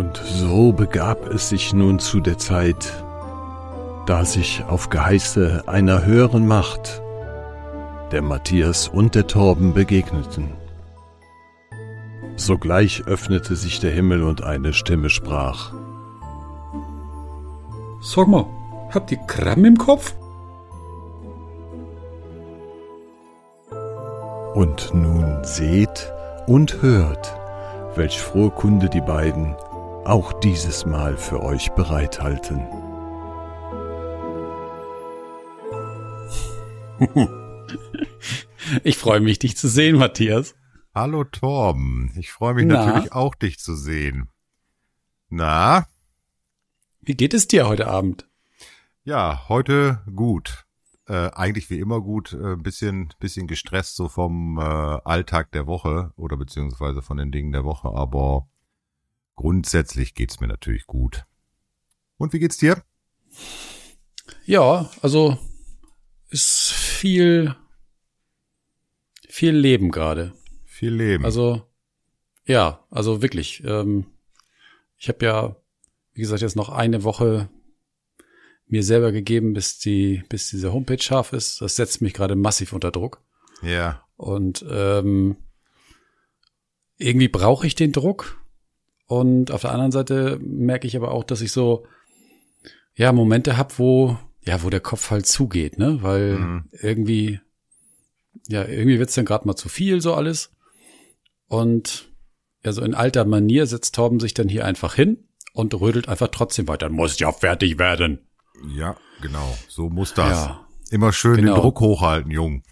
Und so begab es sich nun zu der Zeit, da sich auf Geheiße einer höheren Macht der Matthias und der Torben begegneten. Sogleich öffnete sich der Himmel und eine Stimme sprach. Sag mal, habt ihr Kram im Kopf? Und nun seht und hört, welch frohe Kunde die beiden auch dieses Mal für euch bereithalten. Ich freue mich, dich zu sehen, Matthias. Hallo Torben, ich freue mich Na? natürlich auch, dich zu sehen. Na? Wie geht es dir heute Abend? Ja, heute gut. Äh, eigentlich wie immer gut, äh, bisschen, bisschen gestresst so vom äh, Alltag der Woche oder beziehungsweise von den Dingen der Woche, aber grundsätzlich geht's mir natürlich gut. Und wie geht's dir? Ja, also ist viel, viel Leben gerade. Viel Leben. Also ja, also wirklich. Ähm, ich habe ja, wie gesagt, jetzt noch eine Woche mir selber gegeben, bis die, bis diese Homepage scharf ist. Das setzt mich gerade massiv unter Druck. Ja. Und ähm, irgendwie brauche ich den Druck. Und auf der anderen Seite merke ich aber auch, dass ich so ja Momente habe, wo ja, wo der Kopf halt zugeht, ne? Weil mhm. irgendwie, ja, irgendwie wird's dann gerade mal zu viel, so alles. Und ja, so in alter Manier setzt Torben sich dann hier einfach hin und rödelt einfach trotzdem weiter. Muss ja fertig werden. Ja, genau. So muss das. Ja, Immer schön genau. den Druck hochhalten, Jung.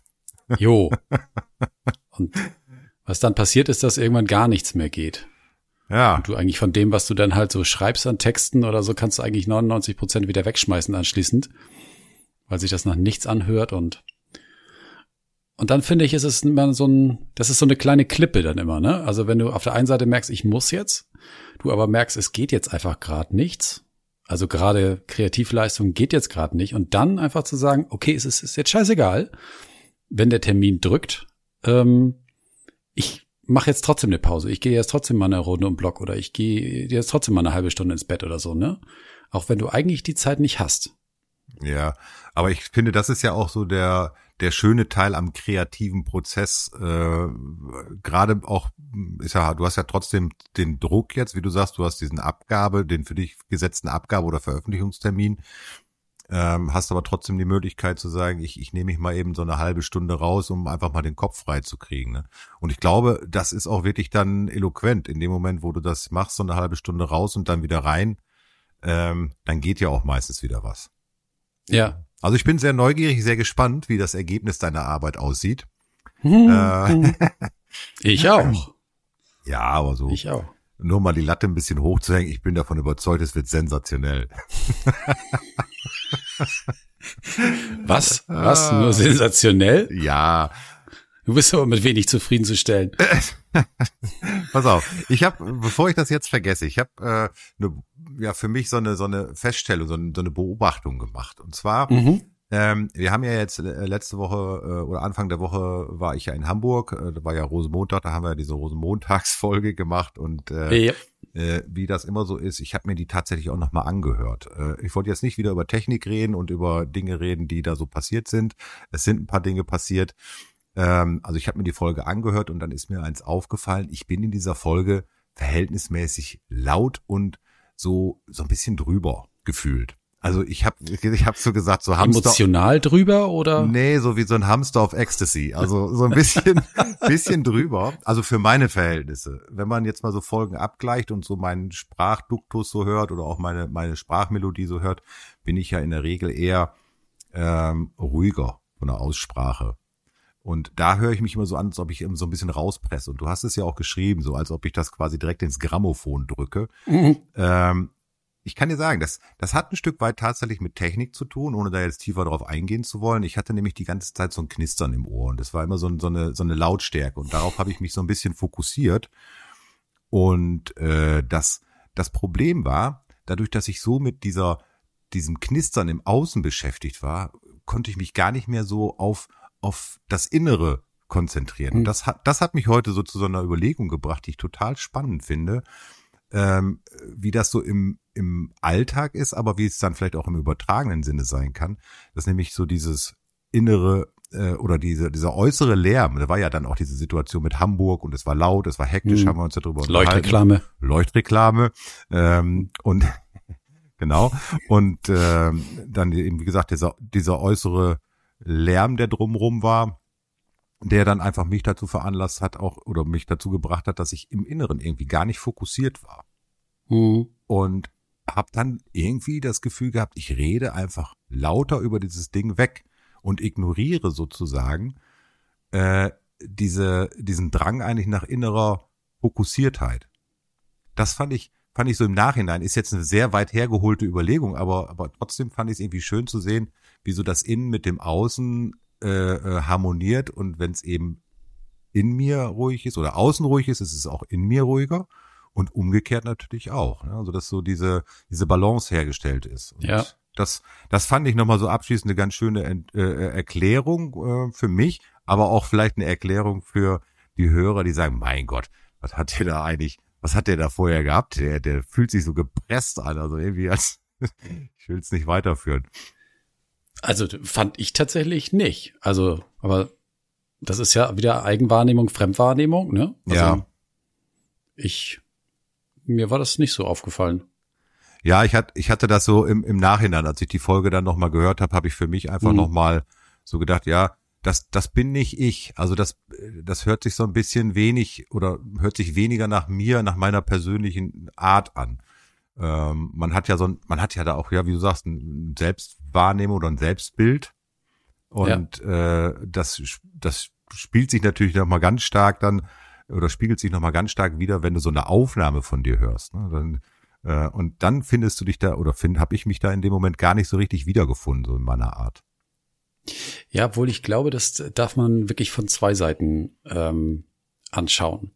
Jo. Und was dann passiert ist, dass irgendwann gar nichts mehr geht. Ja. Und du eigentlich von dem, was du dann halt so schreibst an Texten oder so, kannst du eigentlich 99 Prozent wieder wegschmeißen anschließend, weil sich das nach nichts anhört und und dann finde ich, ist es immer so ein, das ist so eine kleine Klippe dann immer, ne? Also wenn du auf der einen Seite merkst, ich muss jetzt, du aber merkst, es geht jetzt einfach gerade nichts. Also gerade Kreativleistung geht jetzt gerade nicht. Und dann einfach zu sagen, okay, es ist, ist jetzt scheißegal, wenn der Termin drückt. Ähm, ich mache jetzt trotzdem eine Pause. Ich gehe jetzt trotzdem mal eine Runde um Block oder ich gehe jetzt trotzdem mal eine halbe Stunde ins Bett oder so, ne? Auch wenn du eigentlich die Zeit nicht hast. Ja, aber ich finde, das ist ja auch so der der schöne Teil am kreativen Prozess. Äh, Gerade auch ist ja, du hast ja trotzdem den Druck jetzt, wie du sagst, du hast diesen Abgabe, den für dich gesetzten Abgabe oder Veröffentlichungstermin ähm, hast aber trotzdem die Möglichkeit zu sagen, ich, ich nehme mich mal eben so eine halbe Stunde raus, um einfach mal den Kopf frei zu kriegen. Ne? Und ich glaube, das ist auch wirklich dann eloquent. In dem Moment, wo du das machst, so eine halbe Stunde raus und dann wieder rein, ähm, dann geht ja auch meistens wieder was. Ja. Also ich bin sehr neugierig, sehr gespannt, wie das Ergebnis deiner Arbeit aussieht. Hm. Äh, ich auch. Ja, aber so. Ich auch nur mal die Latte ein bisschen hochzuhängen. Ich bin davon überzeugt, es wird sensationell. Was? Was? Nur sensationell? Ja. Du bist aber mit wenig zufriedenzustellen. Pass auf, ich habe, bevor ich das jetzt vergesse, ich habe äh, ne, ja für mich so eine so eine Feststellung, so eine, so eine Beobachtung gemacht. Und zwar mhm. Ähm, wir haben ja jetzt äh, letzte Woche äh, oder Anfang der Woche war ich ja in Hamburg, äh, da war ja Rosenmontag, da haben wir ja diese Rosenmontagsfolge gemacht und äh, ja. äh, wie das immer so ist, ich habe mir die tatsächlich auch nochmal angehört. Äh, ich wollte jetzt nicht wieder über Technik reden und über Dinge reden, die da so passiert sind. Es sind ein paar Dinge passiert. Ähm, also ich habe mir die Folge angehört und dann ist mir eins aufgefallen, ich bin in dieser Folge verhältnismäßig laut und so so ein bisschen drüber gefühlt. Also ich habe ich hab so gesagt, so Hamster. Emotional drüber oder? Nee, so wie so ein Hamster auf Ecstasy. Also so ein bisschen, bisschen drüber. Also für meine Verhältnisse. Wenn man jetzt mal so Folgen abgleicht und so meinen Sprachduktus so hört oder auch meine, meine Sprachmelodie so hört, bin ich ja in der Regel eher ähm, ruhiger von der Aussprache. Und da höre ich mich immer so an, als ob ich so ein bisschen rauspresse. Und du hast es ja auch geschrieben, so als ob ich das quasi direkt ins Grammophon drücke. Mhm. Ähm, ich kann dir sagen, das, das hat ein Stück weit tatsächlich mit Technik zu tun, ohne da jetzt tiefer drauf eingehen zu wollen. Ich hatte nämlich die ganze Zeit so ein Knistern im Ohr und das war immer so, so, eine, so eine Lautstärke und darauf habe ich mich so ein bisschen fokussiert. Und äh, das, das Problem war, dadurch, dass ich so mit dieser, diesem Knistern im Außen beschäftigt war, konnte ich mich gar nicht mehr so auf, auf das Innere konzentrieren. Und hm. das hat, das hat mich heute so zu so einer Überlegung gebracht, die ich total spannend finde ähm, wie das so im, im Alltag ist, aber wie es dann vielleicht auch im übertragenen Sinne sein kann. Das ist nämlich so dieses innere äh, oder diese, dieser äußere Lärm, da war ja dann auch diese Situation mit Hamburg und es war laut, es war hektisch, mhm. haben wir uns darüber Leuchtreklame. Leuchtreklame. Ähm, und genau. Und ähm, dann eben, wie gesagt, dieser, dieser äußere Lärm, der drumrum war, der dann einfach mich dazu veranlasst hat, auch oder mich dazu gebracht hat, dass ich im Inneren irgendwie gar nicht fokussiert war. Mhm. Und habe dann irgendwie das Gefühl gehabt, ich rede einfach lauter über dieses Ding weg und ignoriere sozusagen äh, diese, diesen Drang eigentlich nach innerer Fokussiertheit. Das fand ich, fand ich so im Nachhinein, ist jetzt eine sehr weit hergeholte Überlegung, aber, aber trotzdem fand ich es irgendwie schön zu sehen, wie so das Innen mit dem Außen äh, äh, harmoniert und wenn es eben in mir ruhig ist oder außen ruhig ist, ist es auch in mir ruhiger und umgekehrt natürlich auch. Ne? Also dass so diese diese Balance hergestellt ist. Und ja. Das das fand ich nochmal so abschließend eine ganz schöne Ent, äh, Erklärung äh, für mich, aber auch vielleicht eine Erklärung für die Hörer, die sagen, mein Gott, was hat der da eigentlich, was hat der da vorher gehabt? Der der fühlt sich so gepresst an, also irgendwie als ich will es nicht weiterführen. Also fand ich tatsächlich nicht. Also, aber das ist ja wieder Eigenwahrnehmung, Fremdwahrnehmung, ne? Also, ja. Ich, mir war das nicht so aufgefallen. Ja, ich hatte, ich hatte das so im, im Nachhinein, als ich die Folge dann nochmal gehört habe, habe ich für mich einfach mhm. nochmal so gedacht, ja, das, das bin nicht ich. Also das, das hört sich so ein bisschen wenig oder hört sich weniger nach mir, nach meiner persönlichen Art an. Ähm, man hat ja so ein, man hat ja da auch, ja, wie du sagst, ein Selbstwahrnehmung oder ein Selbstbild. Und ja. äh, das, das spielt sich natürlich nochmal ganz stark dann, oder spiegelt sich nochmal ganz stark wieder, wenn du so eine Aufnahme von dir hörst. Ne? Dann, äh, und dann findest du dich da, oder find, habe ich mich da in dem Moment gar nicht so richtig wiedergefunden, so in meiner Art. Ja, obwohl ich glaube, das darf man wirklich von zwei Seiten ähm, anschauen.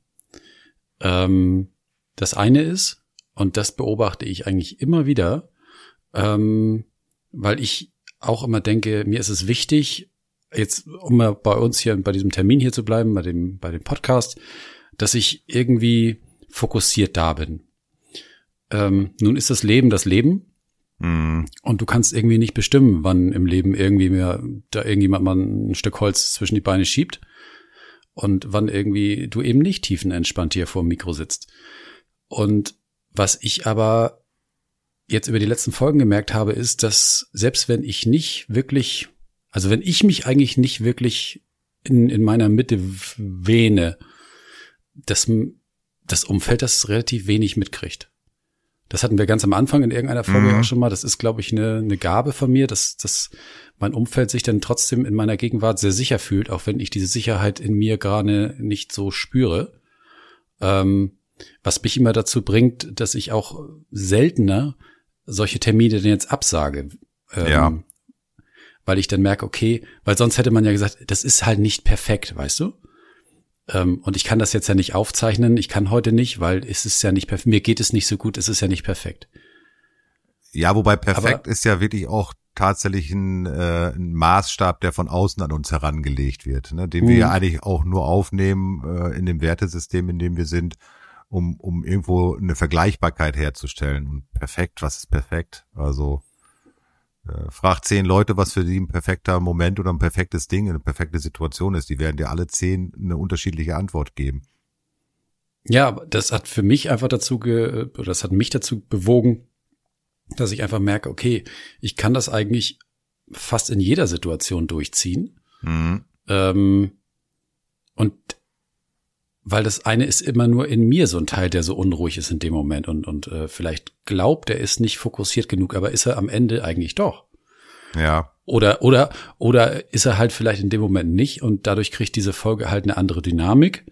Ähm, das eine ist, und das beobachte ich eigentlich immer wieder, ähm, weil ich auch immer denke, mir ist es wichtig, jetzt, um mal bei uns hier bei diesem Termin hier zu bleiben, bei dem, bei dem Podcast, dass ich irgendwie fokussiert da bin. Ähm, nun ist das Leben das Leben. Mhm. Und du kannst irgendwie nicht bestimmen, wann im Leben irgendwie mir da irgendjemand mal ein Stück Holz zwischen die Beine schiebt und wann irgendwie du eben nicht tiefenentspannt hier vor dem Mikro sitzt. Und was ich aber jetzt über die letzten Folgen gemerkt habe, ist, dass selbst wenn ich nicht wirklich, also wenn ich mich eigentlich nicht wirklich in, in meiner Mitte wähne, das, das Umfeld das relativ wenig mitkriegt. Das hatten wir ganz am Anfang in irgendeiner Folge mhm. auch schon mal. Das ist, glaube ich, eine, eine Gabe von mir, dass, dass mein Umfeld sich dann trotzdem in meiner Gegenwart sehr sicher fühlt, auch wenn ich diese Sicherheit in mir gerade nicht so spüre. Ähm, was mich immer dazu bringt, dass ich auch seltener solche Termine denn jetzt absage. Ähm, ja. Weil ich dann merke, okay, weil sonst hätte man ja gesagt, das ist halt nicht perfekt, weißt du? Ähm, und ich kann das jetzt ja nicht aufzeichnen, ich kann heute nicht, weil es ist ja nicht perfekt, mir geht es nicht so gut, es ist ja nicht perfekt. Ja, wobei perfekt Aber, ist ja wirklich auch tatsächlich ein, äh, ein Maßstab, der von außen an uns herangelegt wird, ne, den wir ja mhm. eigentlich auch nur aufnehmen äh, in dem Wertesystem, in dem wir sind um, um irgendwo eine Vergleichbarkeit herzustellen. Und perfekt, was ist perfekt? Also äh, frag zehn Leute, was für sie ein perfekter Moment oder ein perfektes Ding, eine perfekte Situation ist. Die werden dir alle zehn eine unterschiedliche Antwort geben. Ja, das hat für mich einfach dazu ge oder das hat mich dazu bewogen, dass ich einfach merke, okay, ich kann das eigentlich fast in jeder Situation durchziehen. Mhm. Ähm, und weil das eine ist immer nur in mir so ein Teil, der so unruhig ist in dem Moment und, und äh, vielleicht glaubt, er ist nicht fokussiert genug, aber ist er am Ende eigentlich doch. Ja. Oder, oder, oder ist er halt vielleicht in dem Moment nicht und dadurch kriegt diese Folge halt eine andere Dynamik,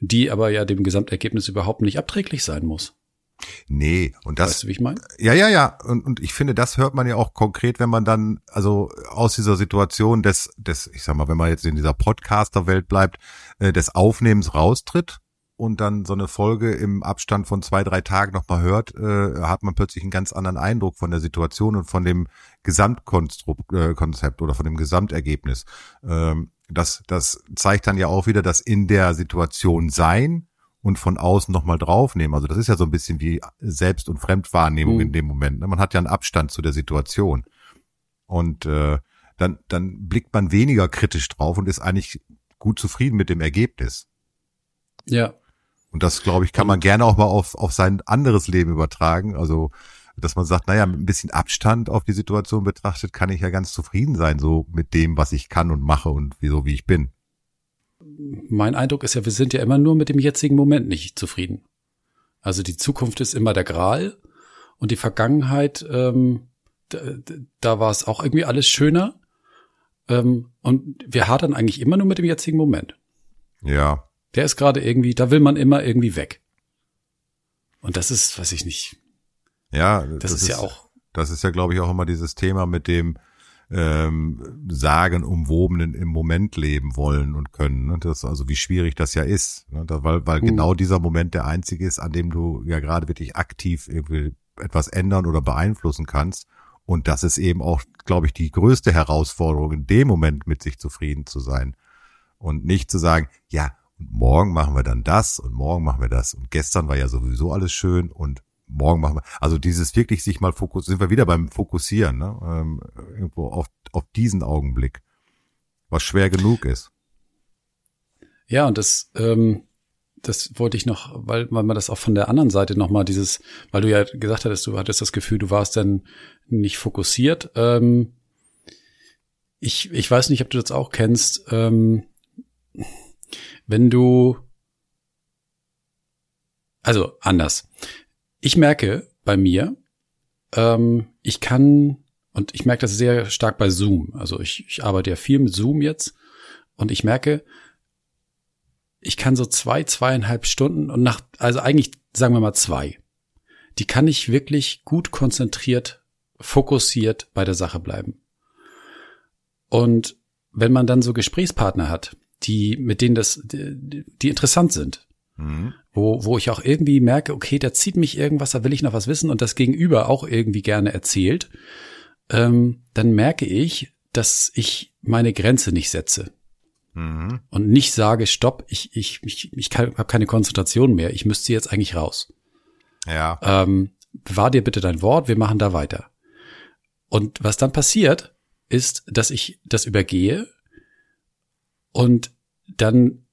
die aber ja dem Gesamtergebnis überhaupt nicht abträglich sein muss. Nee, und das. Weißt du, wie ich meine? Ja, ja, ja. Und, und ich finde, das hört man ja auch konkret, wenn man dann, also aus dieser Situation des, des, ich sag mal, wenn man jetzt in dieser Podcaster-Welt bleibt, äh, des Aufnehmens raustritt und dann so eine Folge im Abstand von zwei, drei Tagen nochmal hört, äh, hat man plötzlich einen ganz anderen Eindruck von der Situation und von dem Gesamtkonzept äh, oder von dem Gesamtergebnis. Ähm, das, das zeigt dann ja auch wieder, dass in der Situation sein und von außen nochmal draufnehmen. Also das ist ja so ein bisschen wie Selbst- und Fremdwahrnehmung mhm. in dem Moment. Ne? Man hat ja einen Abstand zu der Situation. Und äh, dann, dann blickt man weniger kritisch drauf und ist eigentlich gut zufrieden mit dem Ergebnis. Ja. Und das, glaube ich, kann man gerne auch mal auf, auf sein anderes Leben übertragen. Also, dass man sagt, naja, mit ein bisschen Abstand auf die Situation betrachtet, kann ich ja ganz zufrieden sein, so mit dem, was ich kann und mache und wieso, wie ich bin. Mein Eindruck ist ja, wir sind ja immer nur mit dem jetzigen Moment nicht zufrieden. Also die Zukunft ist immer der Gral und die Vergangenheit, ähm, da, da war es auch irgendwie alles schöner. Ähm, und wir hadern eigentlich immer nur mit dem jetzigen Moment. Ja. Der ist gerade irgendwie, da will man immer irgendwie weg. Und das ist, weiß ich nicht. Ja, das, das ist, ist ja auch. Das ist ja, glaube ich, auch immer dieses Thema mit dem ähm, sagenumwobenen im Moment leben wollen und können. Ne? Das also wie schwierig das ja ist, ne? Da, weil weil mhm. genau dieser Moment der einzige ist, an dem du ja gerade wirklich aktiv irgendwie etwas ändern oder beeinflussen kannst. Und das ist eben auch, glaube ich, die größte Herausforderung, in dem Moment mit sich zufrieden zu sein. Und nicht zu sagen, ja, morgen machen wir dann das und morgen machen wir das. Und gestern war ja sowieso alles schön und morgen machen wir. Also dieses wirklich sich mal fokussieren, sind wir wieder beim Fokussieren, ne? Ähm, irgendwo auf, auf diesen Augenblick, was schwer genug ist. Ja, und das, ähm, das wollte ich noch, weil, weil man das auch von der anderen Seite nochmal dieses, weil du ja gesagt hattest, du hattest das Gefühl, du warst dann nicht fokussiert. Ähm, ich, ich weiß nicht, ob du das auch kennst. Ähm, wenn du, also anders. Ich merke bei mir, ähm, ich kann, und ich merke das sehr stark bei Zoom. Also ich, ich arbeite ja viel mit Zoom jetzt und ich merke, ich kann so zwei, zweieinhalb Stunden und nach, also eigentlich sagen wir mal zwei, die kann ich wirklich gut konzentriert, fokussiert bei der Sache bleiben. Und wenn man dann so Gesprächspartner hat, die, mit denen das, die, die interessant sind, mhm. wo, wo ich auch irgendwie merke, okay, da zieht mich irgendwas, da will ich noch was wissen und das Gegenüber auch irgendwie gerne erzählt, ähm, dann merke ich, dass ich meine Grenze nicht setze. Mhm. Und nicht sage, stopp, ich, ich, ich, ich habe keine Konzentration mehr, ich müsste jetzt eigentlich raus. Ja. Ähm, bewahr dir bitte dein Wort, wir machen da weiter. Und was dann passiert, ist, dass ich das übergehe und dann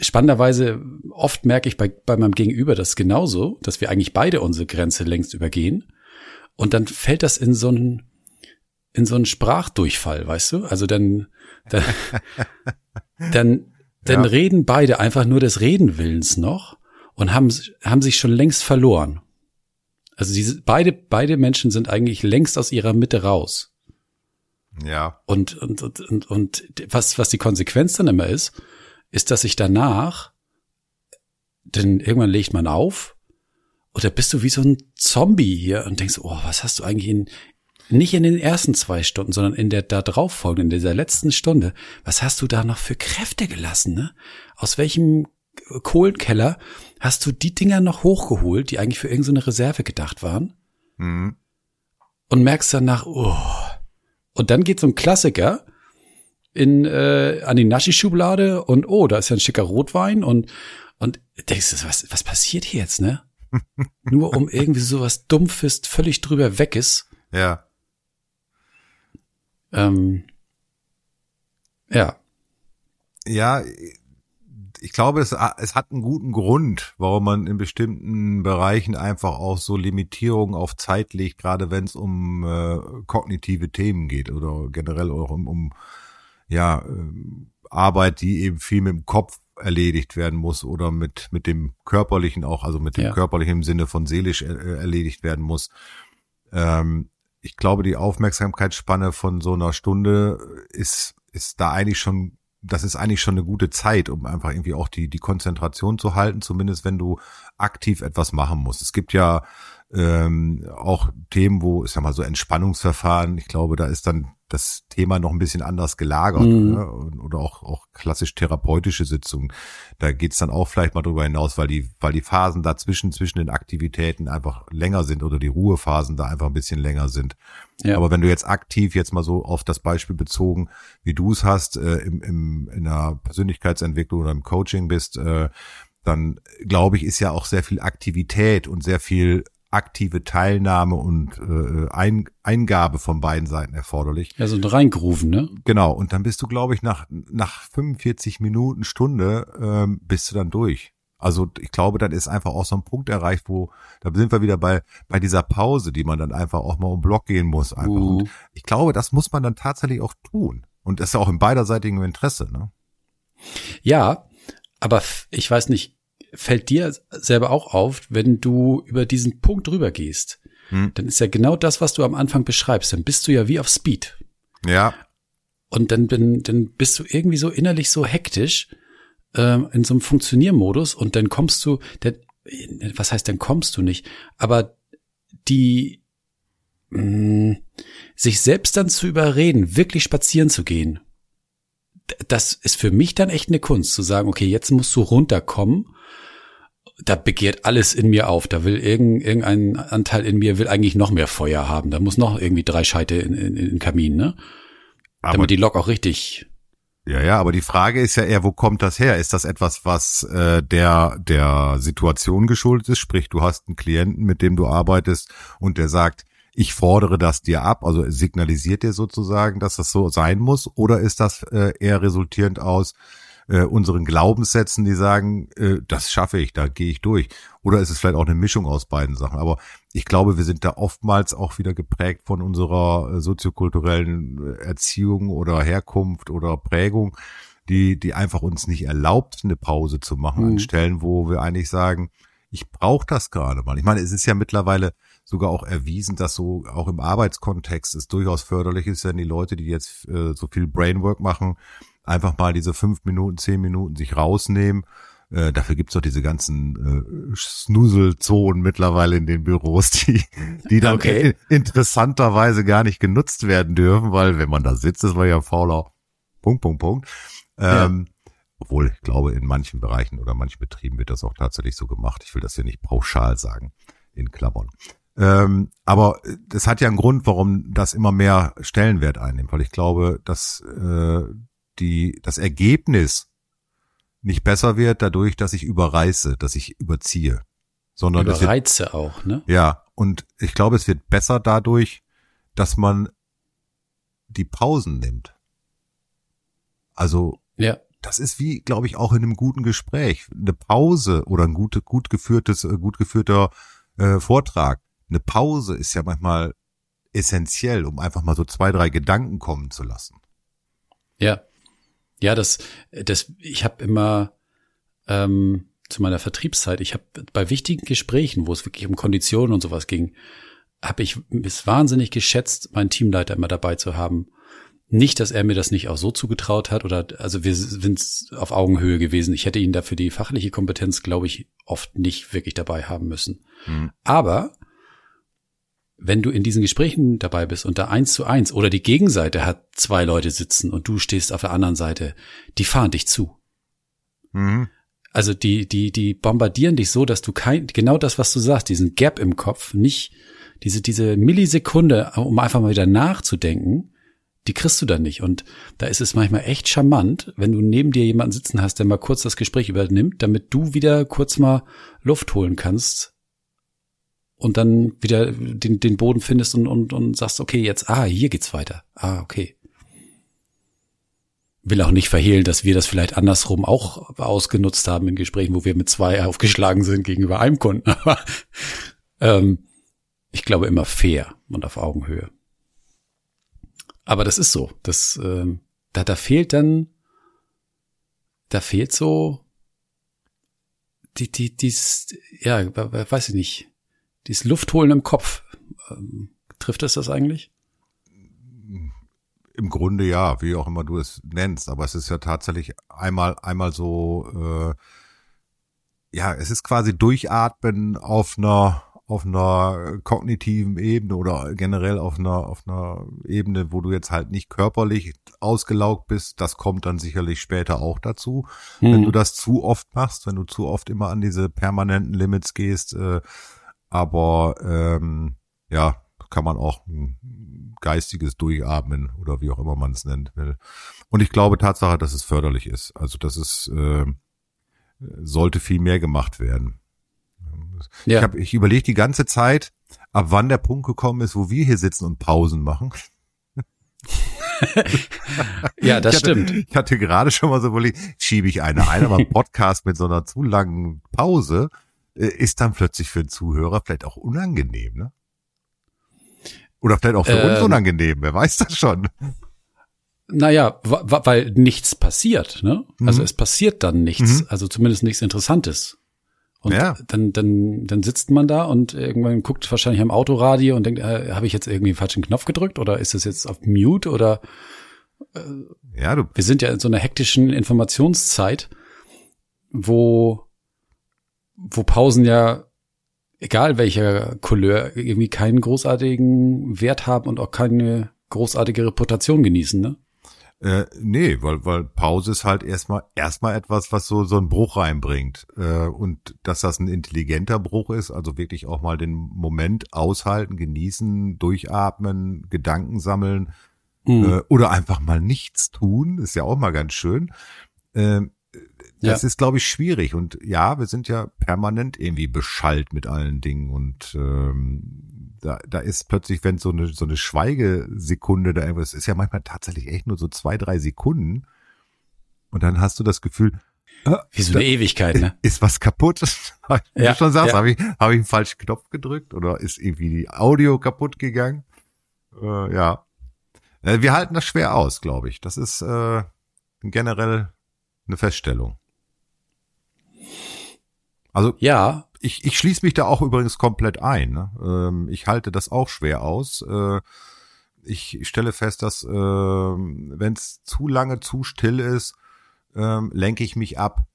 spannenderweise oft merke ich bei, bei meinem Gegenüber das genauso, dass wir eigentlich beide unsere Grenze längst übergehen. Und dann fällt das in so einen, in so einen Sprachdurchfall, weißt du? Also dann, dann, dann, dann ja. reden beide einfach nur des Redenwillens noch und haben, haben sich schon längst verloren. Also diese, beide, beide Menschen sind eigentlich längst aus ihrer Mitte raus. Ja. Und, und, und, und, und was, was die Konsequenz dann immer ist, ist, dass ich danach, denn irgendwann legt man auf, oder bist du wie so ein Zombie hier und denkst, oh, was hast du eigentlich in, nicht in den ersten zwei Stunden, sondern in der da drauf folgenden, in dieser letzten Stunde, was hast du da noch für Kräfte gelassen, ne? Aus welchem Kohlenkeller hast du die Dinger noch hochgeholt, die eigentlich für irgendeine Reserve gedacht waren? Mhm. Und merkst danach, oh. Und dann geht so ein Klassiker in, äh, an die Naschi-Schublade und oh, da ist ja ein schicker Rotwein und, und denkst du, was, was passiert hier jetzt, ne? Nur um irgendwie sowas Dumpfes, völlig drüber weg ist. Ja. Ähm, ja. Ja, ich glaube, es, es hat einen guten Grund, warum man in bestimmten Bereichen einfach auch so Limitierungen auf Zeit legt, gerade wenn es um äh, kognitive Themen geht oder generell auch um, um ja, äh, Arbeit, die eben viel mit dem Kopf erledigt werden muss oder mit, mit dem körperlichen auch, also mit dem ja. körperlichen im Sinne von seelisch er, äh, erledigt werden muss. Ähm, ich glaube, die Aufmerksamkeitsspanne von so einer Stunde ist, ist da eigentlich schon, das ist eigentlich schon eine gute Zeit, um einfach irgendwie auch die, die Konzentration zu halten, zumindest wenn du aktiv etwas machen musst. Es gibt ja ähm, auch Themen, wo, ich sag mal, so Entspannungsverfahren, ich glaube, da ist dann das Thema noch ein bisschen anders gelagert mhm. ne? oder auch, auch klassisch therapeutische Sitzungen. Da geht's dann auch vielleicht mal drüber hinaus, weil die, weil die Phasen dazwischen, zwischen den Aktivitäten einfach länger sind oder die Ruhephasen da einfach ein bisschen länger sind. Ja. Aber wenn du jetzt aktiv jetzt mal so auf das Beispiel bezogen, wie du es hast, äh, im, im, in der Persönlichkeitsentwicklung oder im Coaching bist, äh, dann glaube ich, ist ja auch sehr viel Aktivität und sehr viel aktive Teilnahme und äh, Ein Eingabe von beiden Seiten erforderlich. Ja, so ein Reingerufen, ne? Genau, und dann bist du, glaube ich, nach, nach 45 Minuten, Stunde, ähm, bist du dann durch. Also ich glaube, dann ist einfach auch so ein Punkt erreicht, wo, da sind wir wieder bei, bei dieser Pause, die man dann einfach auch mal um Block gehen muss. Einfach. Uh. Und ich glaube, das muss man dann tatsächlich auch tun. Und das ist ja auch im beiderseitigen Interesse, ne? Ja, aber ich weiß nicht, fällt dir selber auch auf, wenn du über diesen Punkt drüber gehst, hm. dann ist ja genau das, was du am Anfang beschreibst. Dann bist du ja wie auf Speed. Ja. Und dann, dann, dann bist du irgendwie so innerlich so hektisch ähm, in so einem Funktioniermodus und dann kommst du, der, was heißt, dann kommst du nicht, aber die mh, mm, sich selbst dann zu überreden, wirklich spazieren zu gehen, das ist für mich dann echt eine Kunst, zu sagen, okay, jetzt musst du runterkommen da begehrt alles in mir auf. Da will irgendein Anteil in mir will eigentlich noch mehr Feuer haben. Da muss noch irgendwie drei Scheite in, in, in den Kamin, ne? Aber Damit die Lok auch richtig. Ja, ja, aber die Frage ist ja eher, wo kommt das her? Ist das etwas, was äh, der der Situation geschuldet ist? Sprich, du hast einen Klienten, mit dem du arbeitest und der sagt, ich fordere das dir ab, also signalisiert dir sozusagen, dass das so sein muss, oder ist das äh, eher resultierend aus, äh, unseren Glaubenssätzen, die sagen, äh, das schaffe ich, da gehe ich durch. Oder ist es vielleicht auch eine Mischung aus beiden Sachen? Aber ich glaube, wir sind da oftmals auch wieder geprägt von unserer äh, soziokulturellen äh, Erziehung oder Herkunft oder Prägung, die, die einfach uns nicht erlaubt, eine Pause zu machen mhm. an Stellen, wo wir eigentlich sagen, ich brauche das gerade mal. Ich meine, es ist ja mittlerweile sogar auch erwiesen, dass so auch im Arbeitskontext es durchaus förderlich ist, wenn die Leute, die jetzt äh, so viel Brainwork machen, einfach mal diese fünf Minuten, zehn Minuten sich rausnehmen. Äh, dafür gibt's doch diese ganzen äh, Snuselzonen mittlerweile in den Büros, die, die dann okay. interessanterweise gar nicht genutzt werden dürfen, weil wenn man da sitzt, ist man ja fauler. Punkt, Punkt, Punkt. Ähm, ja. Obwohl, ich glaube, in manchen Bereichen oder manchen Betrieben wird das auch tatsächlich so gemacht. Ich will das hier nicht pauschal sagen, in Klammern. Ähm, aber das hat ja einen Grund, warum das immer mehr Stellenwert einnimmt, weil ich glaube, dass äh, die, das Ergebnis nicht besser wird dadurch, dass ich überreiße, dass ich überziehe. Sondern Überreize wird, auch, ne? Ja. Und ich glaube, es wird besser dadurch, dass man die Pausen nimmt. Also, ja. das ist wie, glaube ich, auch in einem guten Gespräch. Eine Pause oder ein gut, gut geführtes, äh, gut geführter äh, Vortrag. Eine Pause ist ja manchmal essentiell, um einfach mal so zwei, drei Gedanken kommen zu lassen. Ja. Ja, das, das, ich habe immer ähm, zu meiner Vertriebszeit, ich habe bei wichtigen Gesprächen, wo es wirklich um Konditionen und sowas ging, habe ich es wahnsinnig geschätzt, meinen Teamleiter immer dabei zu haben. Nicht, dass er mir das nicht auch so zugetraut hat oder also wir sind auf Augenhöhe gewesen. Ich hätte ihn dafür die fachliche Kompetenz, glaube ich, oft nicht wirklich dabei haben müssen. Mhm. Aber wenn du in diesen Gesprächen dabei bist und da eins zu eins oder die Gegenseite hat zwei Leute sitzen und du stehst auf der anderen Seite, die fahren dich zu. Mhm. Also die, die, die bombardieren dich so, dass du kein, genau das, was du sagst, diesen Gap im Kopf, nicht diese, diese Millisekunde, um einfach mal wieder nachzudenken, die kriegst du dann nicht. Und da ist es manchmal echt charmant, wenn du neben dir jemanden sitzen hast, der mal kurz das Gespräch übernimmt, damit du wieder kurz mal Luft holen kannst und dann wieder den, den Boden findest und, und, und sagst, okay, jetzt, ah, hier geht's weiter. Ah, okay. Will auch nicht verhehlen, dass wir das vielleicht andersrum auch ausgenutzt haben in Gesprächen, wo wir mit zwei aufgeschlagen sind gegenüber einem Kunden. Aber ähm, ich glaube immer fair und auf Augenhöhe. Aber das ist so. Das, ähm, da, da fehlt dann, da fehlt so die, die, dies, ja, weiß ich nicht dieses Luftholen im Kopf. Ähm, trifft es das eigentlich? Im Grunde ja, wie auch immer du es nennst, aber es ist ja tatsächlich einmal einmal so äh, ja, es ist quasi durchatmen auf einer auf einer kognitiven Ebene oder generell auf einer auf einer Ebene, wo du jetzt halt nicht körperlich ausgelaugt bist, das kommt dann sicherlich später auch dazu. Hm. Wenn du das zu oft machst, wenn du zu oft immer an diese permanenten Limits gehst, äh, aber ähm, ja, kann man auch ein geistiges Durchatmen oder wie auch immer man es nennt will. Und ich glaube Tatsache, dass es förderlich ist. Also das ist äh, sollte viel mehr gemacht werden. Ja. Ich, hab, ich überlege die ganze Zeit, ab wann der Punkt gekommen ist, wo wir hier sitzen und Pausen machen. ja, das ich hatte, stimmt. Ich hatte gerade schon mal so überlegt, schiebe ich eine ein, aber ein Podcast mit so einer zu langen Pause ist dann plötzlich für den Zuhörer vielleicht auch unangenehm, ne? Oder vielleicht auch für ähm, uns unangenehm, wer weiß das schon. Naja, weil nichts passiert, ne? Also mhm. Also es passiert dann nichts, mhm. also zumindest nichts Interessantes. Und ja. dann, dann, dann sitzt man da und irgendwann guckt wahrscheinlich am Autoradio und denkt, äh, habe ich jetzt irgendwie einen falschen Knopf gedrückt oder ist das jetzt auf Mute oder äh, ja, du. Wir sind ja in so einer hektischen Informationszeit, wo, wo Pausen ja, egal welcher Couleur, irgendwie keinen großartigen Wert haben und auch keine großartige Reputation genießen, ne? Äh, nee, weil, weil Pause ist halt erstmal erstmal etwas, was so so einen Bruch reinbringt. Äh, und dass das ein intelligenter Bruch ist, also wirklich auch mal den Moment aushalten, genießen, durchatmen, Gedanken sammeln mhm. äh, oder einfach mal nichts tun, ist ja auch mal ganz schön. Äh, das ja. ist, glaube ich, schwierig. Und ja, wir sind ja permanent irgendwie beschallt mit allen Dingen. Und ähm, da, da ist plötzlich, wenn so eine, so eine Schweigesekunde da irgendwas, ist ja manchmal tatsächlich echt nur so zwei, drei Sekunden. Und dann hast du das Gefühl, ah, wie so eine Ewigkeit, ne? Ist was kaputt? Wie ja, du schon sagst, ja. habe ich, hab ich einen falschen Knopf gedrückt oder ist irgendwie die Audio kaputt gegangen? Äh, ja. Äh, wir halten das schwer aus, glaube ich. Das ist äh, generell eine Feststellung. Also ja, ich, ich schließe mich da auch übrigens komplett ein. Ne? Ähm, ich halte das auch schwer aus. Äh, ich stelle fest, dass äh, wenn es zu lange zu still ist, äh, lenke ich mich ab.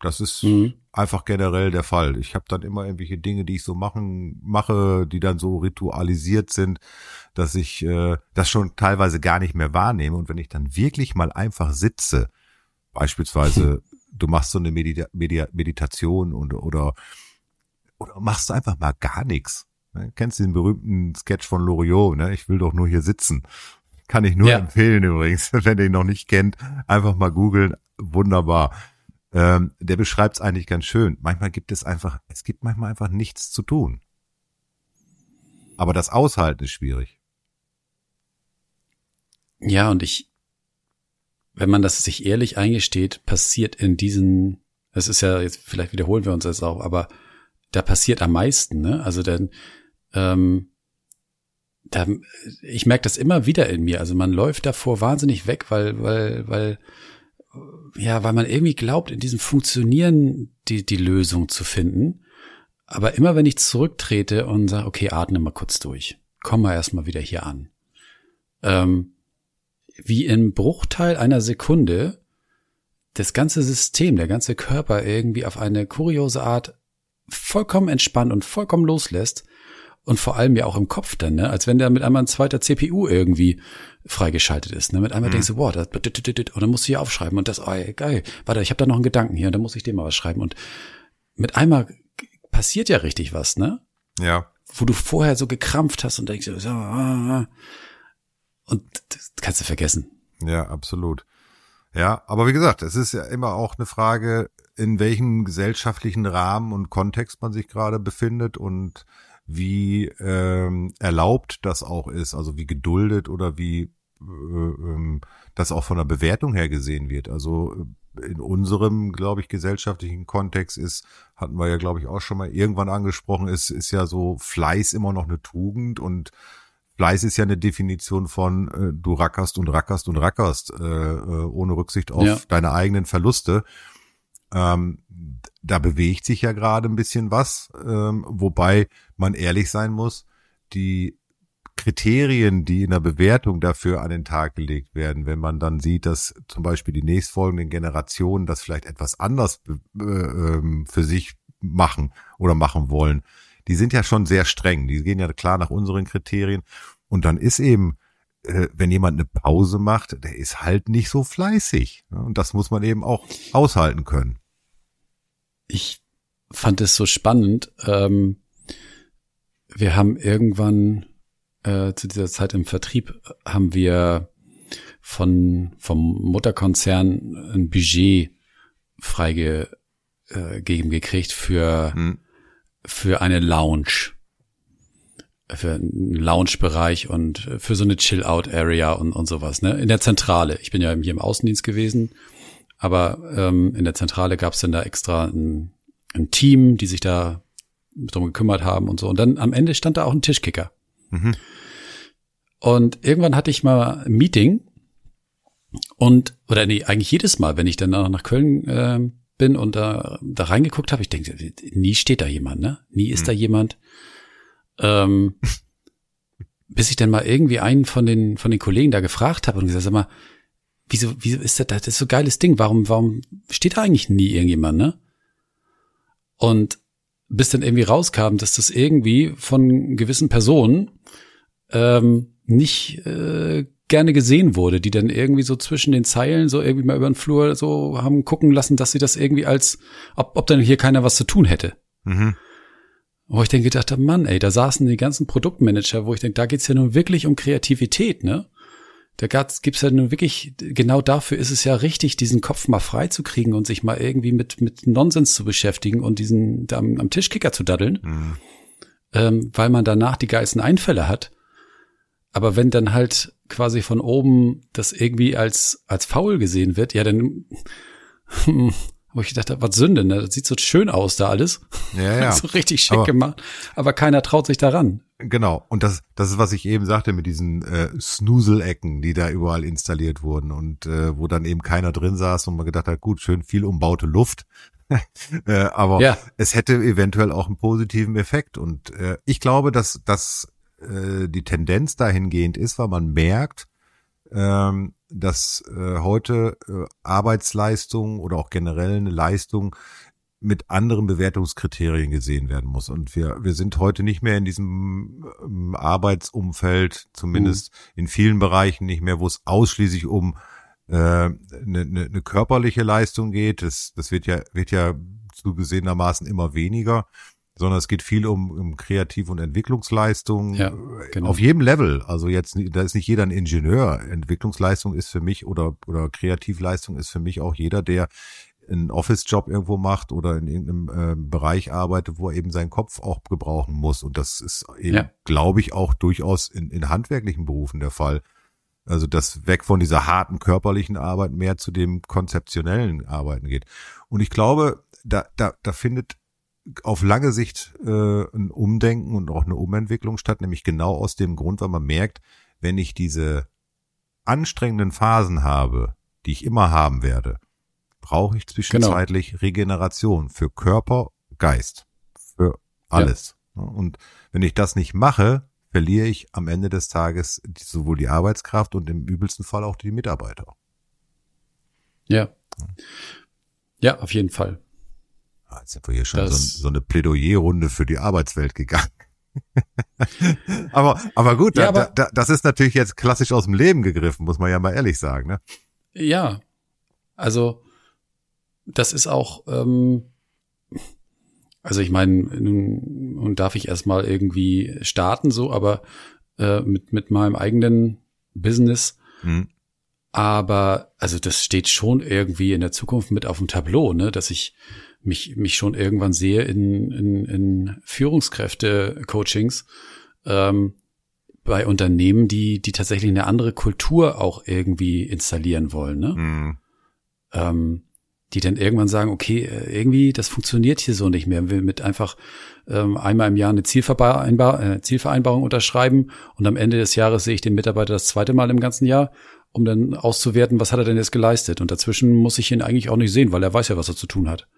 Das ist mhm. einfach generell der Fall. Ich habe dann immer irgendwelche Dinge, die ich so machen mache, die dann so ritualisiert sind, dass ich äh, das schon teilweise gar nicht mehr wahrnehme. Und wenn ich dann wirklich mal einfach sitze, beispielsweise du machst so eine Medita Medita Meditation und, oder, oder machst du einfach mal gar nichts. Ne? Kennst du den berühmten Sketch von Loriot, ne? Ich will doch nur hier sitzen. Kann ich nur ja. empfehlen übrigens, wenn ihr ihn noch nicht kennt. Einfach mal googeln. Wunderbar. Ähm, der beschreibt es eigentlich ganz schön. Manchmal gibt es einfach, es gibt manchmal einfach nichts zu tun. Aber das Aushalten ist schwierig. Ja, und ich, wenn man das sich ehrlich eingesteht, passiert in diesen, es ist ja, jetzt vielleicht wiederholen wir uns das auch, aber da passiert am meisten, ne? Also denn, ähm, da, ich merke das immer wieder in mir. Also man läuft davor wahnsinnig weg, weil, weil, weil, ja, weil man irgendwie glaubt, in diesem Funktionieren die, die Lösung zu finden. Aber immer wenn ich zurücktrete und sage, okay, atme mal kurz durch, komm mal erstmal wieder hier an. Ähm, wie im Bruchteil einer Sekunde das ganze System, der ganze Körper irgendwie auf eine kuriose Art vollkommen entspannt und vollkommen loslässt und vor allem ja auch im Kopf dann, ne? als wenn der mit einmal ein zweiter CPU irgendwie freigeschaltet ist. Ne? Mit einmal mhm. denkst du, boah, das, und dann musst du hier aufschreiben und das, oh, geil, warte, ich habe da noch einen Gedanken hier und dann muss ich dem mal was schreiben und mit einmal passiert ja richtig was, ne? Ja. Wo du vorher so gekrampft hast und denkst, so, ah, ah, und das kannst du vergessen. Ja, absolut. Ja, aber wie gesagt, es ist ja immer auch eine Frage, in welchem gesellschaftlichen Rahmen und Kontext man sich gerade befindet und wie ähm, erlaubt das auch ist, also wie geduldet oder wie äh, ähm, das auch von der Bewertung her gesehen wird. Also äh, in unserem, glaube ich, gesellschaftlichen Kontext ist, hatten wir ja, glaube ich, auch schon mal irgendwann angesprochen, ist, ist ja so Fleiß immer noch eine Tugend und Fleiß ist ja eine Definition von äh, du rackerst und rackerst und rackerst, äh, äh, ohne Rücksicht auf ja. deine eigenen Verluste. Ähm, da bewegt sich ja gerade ein bisschen was, ähm, wobei man ehrlich sein muss, die Kriterien, die in der Bewertung dafür an den Tag gelegt werden, wenn man dann sieht, dass zum Beispiel die nächstfolgenden Generationen das vielleicht etwas anders äh, ähm, für sich machen oder machen wollen, die sind ja schon sehr streng. Die gehen ja klar nach unseren Kriterien. Und dann ist eben, äh, wenn jemand eine Pause macht, der ist halt nicht so fleißig. Und das muss man eben auch aushalten können. Ich fand es so spannend. Ähm, wir haben irgendwann äh, zu dieser Zeit im Vertrieb haben wir von vom Mutterkonzern ein Budget freige ausgegeben gekriegt für, hm. Für eine Lounge. Für einen Lounge-Bereich und für so eine Chill-Out-Area und, und sowas, ne? In der Zentrale. Ich bin ja hier im Außendienst gewesen, aber ähm, in der Zentrale gab es dann da extra ein, ein Team, die sich da drum gekümmert haben und so. Und dann am Ende stand da auch ein Tischkicker. Mhm. Und irgendwann hatte ich mal ein Meeting und, oder nee, eigentlich jedes Mal, wenn ich dann nach Köln äh, bin und da, da reingeguckt habe, ich denke, nie steht da jemand, ne? Nie ist mhm. da jemand. Ähm, bis ich dann mal irgendwie einen von den, von den Kollegen da gefragt habe und gesagt, sag mal, wieso, wieso ist das, das ist so geiles Ding, warum, warum steht da eigentlich nie irgendjemand, ne? Und bis dann irgendwie rauskam, dass das irgendwie von gewissen Personen ähm, nicht äh, gerne gesehen wurde, die dann irgendwie so zwischen den Zeilen so irgendwie mal über den Flur so haben gucken lassen, dass sie das irgendwie als, ob, ob dann hier keiner was zu tun hätte. Mhm. Wo ich dann gedacht habe, Mann, ey, da saßen die ganzen Produktmanager, wo ich denke, da geht's ja nun wirklich um Kreativität, ne? Da gibt's ja nun wirklich, genau dafür ist es ja richtig, diesen Kopf mal frei zu kriegen und sich mal irgendwie mit, mit Nonsens zu beschäftigen und diesen da am, am Tischkicker zu daddeln, mhm. ähm, weil man danach die geilsten Einfälle hat. Aber wenn dann halt quasi von oben das irgendwie als, als faul gesehen wird, ja, dann wo ich gedacht, was Sünde, ne? Das sieht so schön aus da alles. Ja, ja. so richtig schick aber, gemacht. Aber keiner traut sich daran. Genau. Und das, das ist, was ich eben sagte mit diesen äh, Snusel-Ecken, die da überall installiert wurden und äh, wo dann eben keiner drin saß und man gedacht hat, gut, schön viel umbaute Luft. äh, aber ja. es hätte eventuell auch einen positiven Effekt. Und äh, ich glaube, dass, dass äh, die Tendenz dahingehend ist, weil man merkt, ähm, dass äh, heute äh, Arbeitsleistung oder auch generell eine Leistung mit anderen Bewertungskriterien gesehen werden muss. Und wir, wir sind heute nicht mehr in diesem ähm, Arbeitsumfeld, zumindest mhm. in vielen Bereichen nicht mehr, wo es ausschließlich um äh, eine, eine, eine körperliche Leistung geht. Das, das wird ja, wird ja zugesehenermaßen immer weniger sondern es geht viel um, um Kreativ- und Entwicklungsleistung ja, genau. auf jedem Level. Also jetzt, da ist nicht jeder ein Ingenieur. Entwicklungsleistung ist für mich oder, oder Kreativleistung ist für mich auch jeder, der einen Office-Job irgendwo macht oder in irgendeinem äh, Bereich arbeitet, wo er eben seinen Kopf auch gebrauchen muss. Und das ist eben, ja. glaube ich, auch durchaus in, in handwerklichen Berufen der Fall. Also das weg von dieser harten körperlichen Arbeit mehr zu dem konzeptionellen Arbeiten geht. Und ich glaube, da, da, da findet auf lange Sicht äh, ein Umdenken und auch eine Umentwicklung statt, nämlich genau aus dem Grund, weil man merkt, wenn ich diese anstrengenden Phasen habe, die ich immer haben werde, brauche ich zwischenzeitlich genau. Regeneration für Körper, Geist, für alles. Ja. Und wenn ich das nicht mache, verliere ich am Ende des Tages sowohl die Arbeitskraft und im übelsten Fall auch die Mitarbeiter. Ja. Ja, auf jeden Fall. Ah, jetzt sind wir hier schon so, so, eine Plädoyerrunde für die Arbeitswelt gegangen. aber, aber gut, ja, da, aber, da, das ist natürlich jetzt klassisch aus dem Leben gegriffen, muss man ja mal ehrlich sagen. Ne? Ja, also das ist auch, ähm, also ich meine, nun, darf ich erstmal irgendwie starten so, aber äh, mit, mit meinem eigenen Business. Hm. Aber also das steht schon irgendwie in der Zukunft mit auf dem Tableau, ne, dass ich mich, mich schon irgendwann sehe in, in, in Führungskräfte-Coachings ähm, bei Unternehmen, die, die tatsächlich eine andere Kultur auch irgendwie installieren wollen, ne? Mhm. Ähm, die dann irgendwann sagen, okay, äh, irgendwie, das funktioniert hier so nicht mehr. Wir mit einfach ähm, einmal im Jahr eine Zielvereinbar äh, Zielvereinbarung unterschreiben und am Ende des Jahres sehe ich den Mitarbeiter das zweite Mal im ganzen Jahr, um dann auszuwerten, was hat er denn jetzt geleistet. Und dazwischen muss ich ihn eigentlich auch nicht sehen, weil er weiß ja, was er zu tun hat.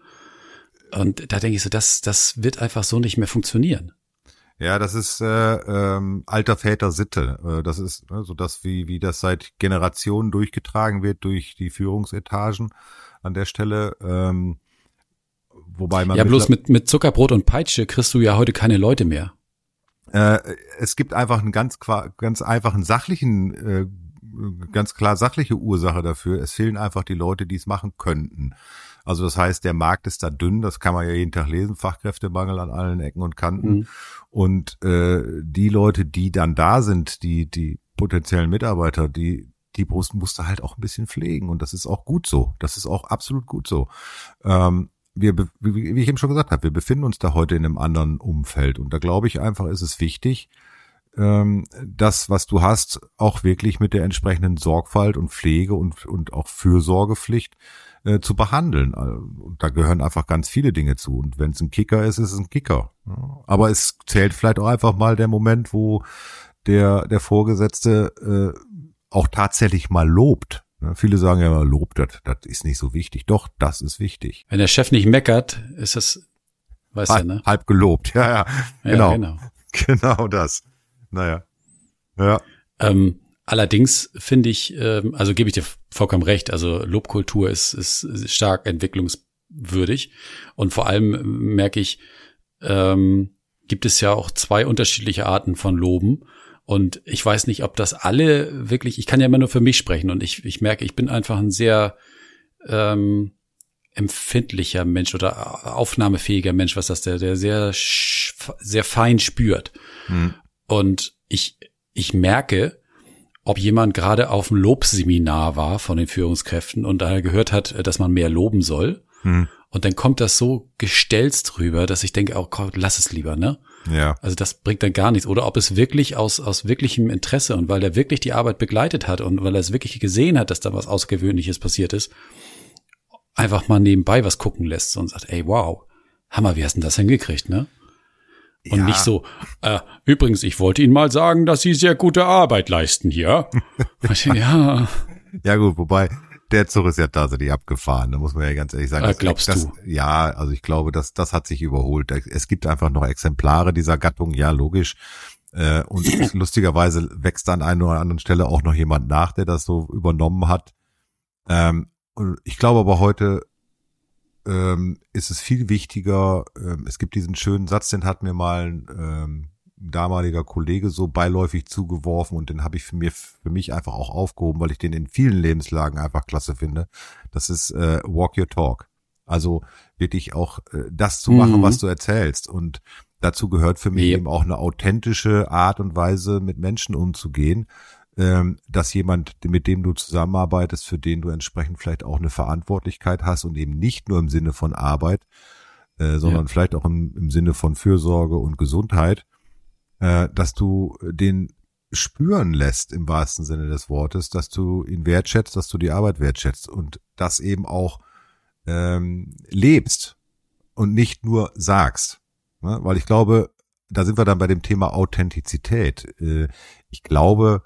Und da denke ich so, das, das wird einfach so nicht mehr funktionieren. Ja, das ist äh, ähm, alter Väter Sitte. Äh, das ist ne, so das, wie, wie das seit Generationen durchgetragen wird durch die Führungsetagen an der Stelle. Ähm, wobei man. Ja, bloß mit, mit Zuckerbrot und Peitsche kriegst du ja heute keine Leute mehr. Äh, es gibt einfach einen ganz, ganz einfachen sachlichen, äh, ganz klar sachliche Ursache dafür. Es fehlen einfach die Leute, die es machen könnten. Also das heißt, der Markt ist da dünn, das kann man ja jeden Tag lesen, Fachkräftemangel an allen Ecken und Kanten. Mhm. Und äh, die Leute, die dann da sind, die, die potenziellen Mitarbeiter, die, die Brust musst du halt auch ein bisschen pflegen. Und das ist auch gut so. Das ist auch absolut gut so. Ähm, wir, wie ich eben schon gesagt habe, wir befinden uns da heute in einem anderen Umfeld und da glaube ich einfach, ist es wichtig, ähm, das, was du hast, auch wirklich mit der entsprechenden Sorgfalt und Pflege und, und auch Fürsorgepflicht äh, zu behandeln. Äh, und da gehören einfach ganz viele Dinge zu. Und wenn es ein Kicker ist, ist es ein Kicker. Aber es zählt vielleicht auch einfach mal der Moment, wo der, der Vorgesetzte äh, auch tatsächlich mal lobt. Ja, viele sagen ja, Lob, das, das ist nicht so wichtig. Doch, das ist wichtig. Wenn der Chef nicht meckert, ist das, weißt halb, du, ne? Halb gelobt, ja, ja. Genau. Ja, genau. genau das. Naja. Ja. Ähm, allerdings finde ich, ähm, also gebe ich dir vollkommen recht, also Lobkultur ist, ist, stark entwicklungswürdig. Und vor allem merke ich, ähm, gibt es ja auch zwei unterschiedliche Arten von Loben. Und ich weiß nicht, ob das alle wirklich, ich kann ja immer nur für mich sprechen und ich, ich merke, ich bin einfach ein sehr ähm, empfindlicher Mensch oder aufnahmefähiger Mensch, was das der, der sehr, sehr fein spürt. Hm. Und ich, ich merke, ob jemand gerade auf dem Lobseminar war von den Führungskräften und da gehört hat, dass man mehr loben soll. Hm. Und dann kommt das so gestelzt rüber, dass ich denke, oh Gott, lass es lieber, ne? Ja. Also das bringt dann gar nichts. Oder ob es wirklich aus, aus wirklichem Interesse und weil er wirklich die Arbeit begleitet hat und weil er es wirklich gesehen hat, dass da was Außergewöhnliches passiert ist, einfach mal nebenbei was gucken lässt und sagt, ey, wow, Hammer, wie hast du denn das hingekriegt, ne? Und ja. nicht so, äh, übrigens, ich wollte Ihnen mal sagen, dass Sie sehr gute Arbeit leisten hier. ja. Ja gut, wobei, der Zug ist ja tatsächlich abgefahren, da muss man ja ganz ehrlich sagen. Äh, glaubst das, du? Ja, also ich glaube, das, das hat sich überholt. Es gibt einfach noch Exemplare dieser Gattung, ja, logisch. Äh, und lustigerweise wächst an einer oder anderen Stelle auch noch jemand nach, der das so übernommen hat. Ähm, ich glaube aber heute ähm, ist es viel wichtiger, ähm, es gibt diesen schönen Satz, den hat mir mal ähm, damaliger Kollege so beiläufig zugeworfen und den habe ich für, mir, für mich einfach auch aufgehoben, weil ich den in vielen Lebenslagen einfach klasse finde. Das ist äh, Walk Your Talk. Also wirklich auch äh, das zu machen, mhm. was du erzählst. Und dazu gehört für mich ja. eben auch eine authentische Art und Weise, mit Menschen umzugehen, ähm, dass jemand, mit dem du zusammenarbeitest, für den du entsprechend vielleicht auch eine Verantwortlichkeit hast und eben nicht nur im Sinne von Arbeit, äh, sondern ja. vielleicht auch im, im Sinne von Fürsorge und Gesundheit, äh, dass du den spüren lässt im wahrsten Sinne des Wortes, dass du ihn wertschätzt, dass du die Arbeit wertschätzt und das eben auch ähm, lebst und nicht nur sagst. Ne? Weil ich glaube, da sind wir dann bei dem Thema Authentizität. Äh, ich glaube,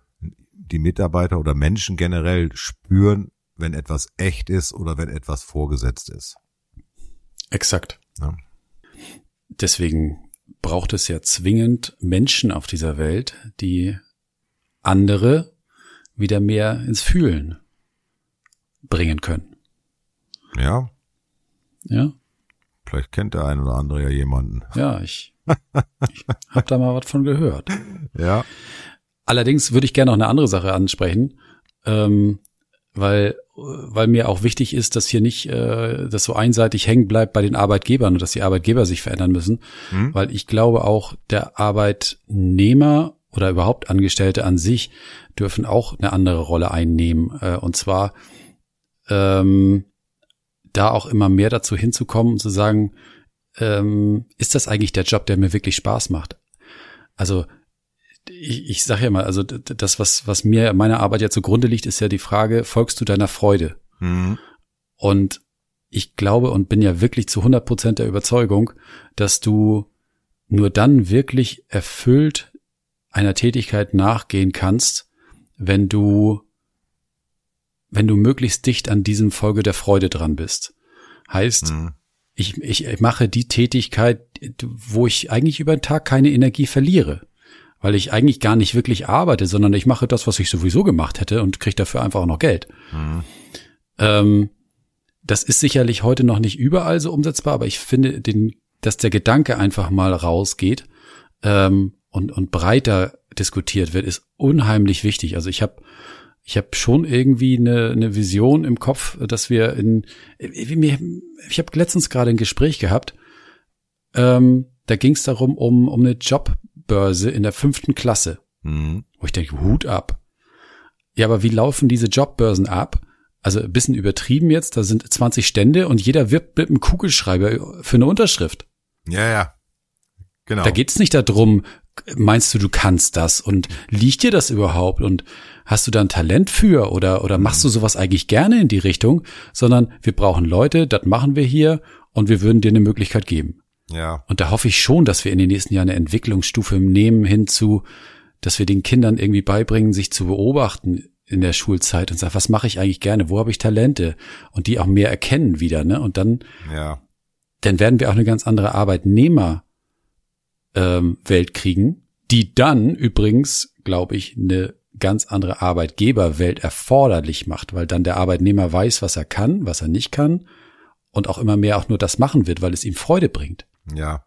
die Mitarbeiter oder Menschen generell spüren, wenn etwas echt ist oder wenn etwas vorgesetzt ist. Exakt. Ja. Deswegen braucht es ja zwingend Menschen auf dieser Welt, die andere wieder mehr ins Fühlen bringen können. Ja. Ja. Vielleicht kennt der ein oder andere ja jemanden. Ja, ich, ich habe da mal was von gehört. Ja. Allerdings würde ich gerne noch eine andere Sache ansprechen, ähm, weil weil mir auch wichtig ist, dass hier nicht äh, das so einseitig hängen bleibt bei den Arbeitgebern und dass die Arbeitgeber sich verändern müssen, mhm. weil ich glaube auch der Arbeitnehmer oder überhaupt Angestellte an sich dürfen auch eine andere Rolle einnehmen äh, und zwar ähm, da auch immer mehr dazu hinzukommen und zu sagen, ähm, ist das eigentlich der Job, der mir wirklich Spaß macht? Also ich, ich sage ja mal, also das, was, was mir meiner Arbeit ja zugrunde liegt, ist ja die Frage, folgst du deiner Freude? Mhm. Und ich glaube und bin ja wirklich zu 100 Prozent der Überzeugung, dass du nur dann wirklich erfüllt einer Tätigkeit nachgehen kannst, wenn du, wenn du möglichst dicht an diesem Folge der Freude dran bist. Heißt, mhm. ich, ich mache die Tätigkeit, wo ich eigentlich über den Tag keine Energie verliere weil ich eigentlich gar nicht wirklich arbeite, sondern ich mache das, was ich sowieso gemacht hätte und kriege dafür einfach auch noch Geld. Mhm. Ähm, das ist sicherlich heute noch nicht überall so umsetzbar, aber ich finde, den, dass der Gedanke einfach mal rausgeht ähm, und, und breiter diskutiert wird, ist unheimlich wichtig. Also ich habe ich habe schon irgendwie eine, eine Vision im Kopf, dass wir in ich habe letztens gerade ein Gespräch gehabt, ähm, da ging es darum um um eine Job Jobbörse in der fünften Klasse. Mhm. Wo ich denke, Hut ab. Ja, aber wie laufen diese Jobbörsen ab? Also ein bisschen übertrieben jetzt, da sind 20 Stände und jeder wirbt mit einem Kugelschreiber für eine Unterschrift. Ja, ja. Genau. Da geht's nicht darum, meinst du, du kannst das und liegt dir das überhaupt und hast du da ein Talent für oder, oder machst du sowas eigentlich gerne in die Richtung, sondern wir brauchen Leute, das machen wir hier und wir würden dir eine Möglichkeit geben. Ja. Und da hoffe ich schon, dass wir in den nächsten Jahren eine Entwicklungsstufe nehmen hinzu, dass wir den Kindern irgendwie beibringen, sich zu beobachten in der Schulzeit und sagen, was mache ich eigentlich gerne, wo habe ich Talente und die auch mehr erkennen wieder, ne? Und dann, Ja. dann werden wir auch eine ganz andere Arbeitnehmer ähm, Welt kriegen, die dann übrigens, glaube ich, eine ganz andere Arbeitgeberwelt erforderlich macht, weil dann der Arbeitnehmer weiß, was er kann, was er nicht kann und auch immer mehr auch nur das machen wird, weil es ihm Freude bringt. Ja.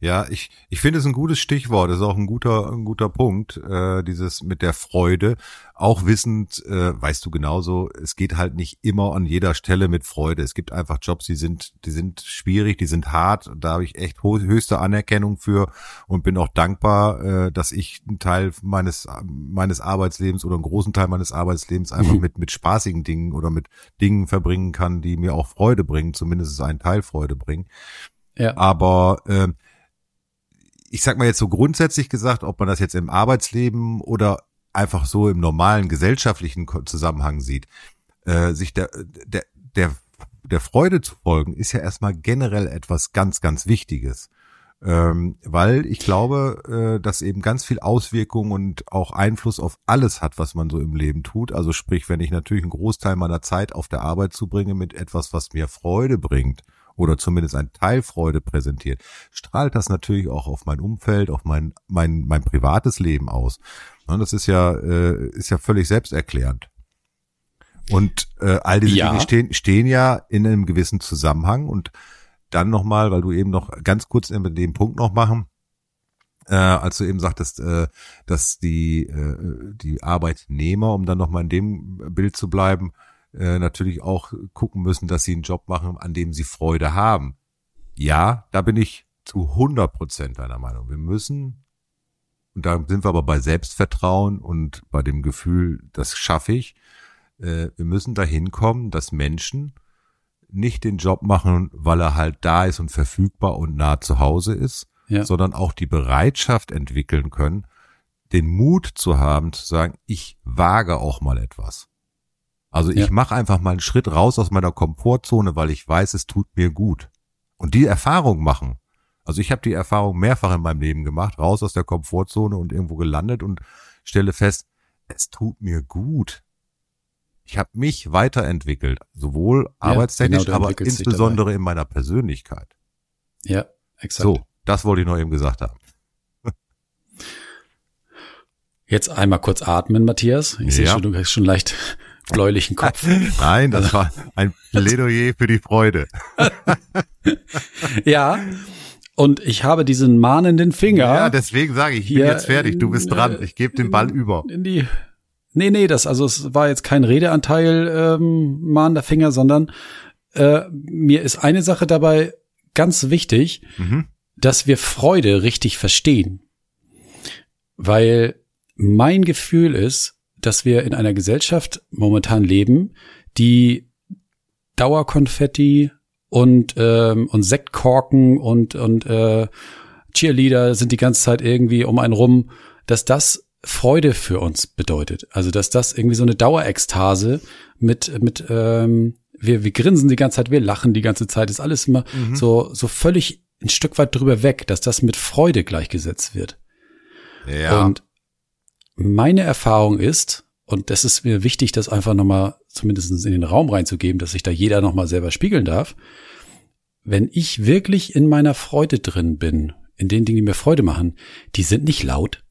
Ja, ich, ich finde es ein gutes Stichwort, das ist auch ein guter, ein guter Punkt, äh, dieses mit der Freude. Auch wissend, äh, weißt du genauso, es geht halt nicht immer an jeder Stelle mit Freude. Es gibt einfach Jobs, die sind, die sind schwierig, die sind hart. Da habe ich echt höchste Anerkennung für und bin auch dankbar, äh, dass ich einen Teil meines, meines Arbeitslebens oder einen großen Teil meines Arbeitslebens einfach mit, mit spaßigen Dingen oder mit Dingen verbringen kann, die mir auch Freude bringen, zumindest einen Teil Freude bringen. Ja. Aber ähm, ich sag mal jetzt so grundsätzlich gesagt, ob man das jetzt im Arbeitsleben oder einfach so im normalen gesellschaftlichen Zusammenhang sieht, äh, sich der, der, der, der Freude zu folgen, ist ja erstmal generell etwas ganz, ganz Wichtiges. Ähm, weil ich glaube, äh, dass eben ganz viel Auswirkungen und auch Einfluss auf alles hat, was man so im Leben tut. Also sprich, wenn ich natürlich einen Großteil meiner Zeit auf der Arbeit zubringe mit etwas, was mir Freude bringt oder zumindest ein Teil Freude präsentiert, strahlt das natürlich auch auf mein Umfeld, auf mein mein mein privates Leben aus. Und das ist ja äh, ist ja völlig selbsterklärend. Und äh, all diese Ja. Dinge stehen stehen ja in einem gewissen Zusammenhang und dann nochmal, weil du eben noch ganz kurz in dem Punkt noch machen, äh, als du eben sagtest, äh, dass die, äh, die Arbeitnehmer, um dann nochmal in dem Bild zu bleiben, äh, natürlich auch gucken müssen, dass sie einen Job machen, an dem sie Freude haben. Ja, da bin ich zu 100 Prozent deiner Meinung. Wir müssen, und da sind wir aber bei Selbstvertrauen und bei dem Gefühl, das schaffe ich, äh, wir müssen dahin kommen, dass Menschen nicht den Job machen, weil er halt da ist und verfügbar und nah zu Hause ist, Ja. sondern auch die Bereitschaft entwickeln können, den Mut zu haben, zu sagen, ich wage auch mal etwas. Also ich Ja. mache einfach mal einen Schritt raus aus meiner Komfortzone, weil ich weiß, es tut mir gut. Und die Erfahrung machen. Also ich habe die Erfahrung mehrfach in meinem Leben gemacht, raus aus der Komfortzone und irgendwo gelandet und stelle fest, es tut mir gut. Ich habe mich weiterentwickelt, sowohl arbeitstechnisch, genau, du aber entwickelst dich insbesondere in meiner Persönlichkeit. Ja, exakt. So, das wollte ich noch eben gesagt haben. Jetzt einmal kurz atmen, Matthias. Ich sehe Ja. schon, du hast schon leicht bläulichen Kopf. Nein, das war ein Plädoyer für die Freude. ja. Und ich habe diesen mahnenden Finger. Ja, deswegen sage ich, ich bin Hier, jetzt fertig, du bist äh, dran, ich gebe den Ball über. in die. Nee, nee, das, also es war jetzt kein Redeanteil ähm, mahnender Finger, sondern äh, mir ist eine Sache dabei ganz wichtig, Mhm. dass wir Freude richtig verstehen. Weil mein Gefühl ist, dass wir in einer Gesellschaft momentan leben, die Dauerkonfetti und, ähm, und Sektkorken und, und äh, Cheerleader sind die ganze Zeit irgendwie um einen rum, dass das Freude für uns bedeutet. Also dass das irgendwie so eine Dauerekstase mit, mit ähm, wir, wir grinsen die ganze Zeit, wir lachen die ganze Zeit, ist alles immer so, so völlig ein Stück weit drüber weg, dass das mit Freude gleichgesetzt wird. Ja, Und meine Erfahrung ist, und das ist mir wichtig, das einfach nochmal zumindest in den Raum reinzugeben, dass sich da jeder nochmal selber spiegeln darf. Wenn ich wirklich in meiner Freude drin bin, in den Dingen, die mir Freude machen, die sind nicht laut.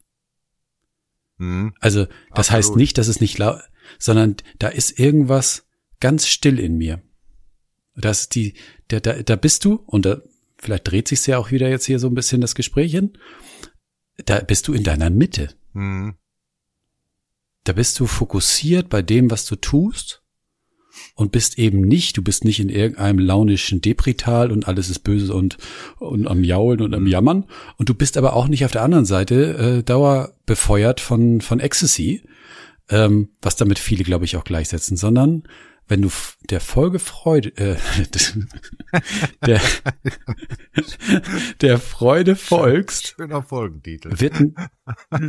mhm. Also das heißt Absolut. nicht, dass es nicht laut, sondern da ist irgendwas ganz still in mir. Das ist die, da, da, da bist du, und da, vielleicht dreht sich's ja auch wieder jetzt hier so ein bisschen das Gespräch hin, da bist du in deiner Mitte. Mhm. Da bist du fokussiert bei dem, was du tust und bist eben nicht, du bist nicht in irgendeinem launischen Deprital und alles ist böse und, und am Jaulen und am Jammern. Und du bist aber auch nicht auf der anderen Seite äh, dauerbefeuert von, von Ecstasy, ähm, was damit viele, glaube ich, auch gleichsetzen, sondern wenn du der Folge Freude, äh, der, der Freude folgst, Schöner Folgentitel. wird,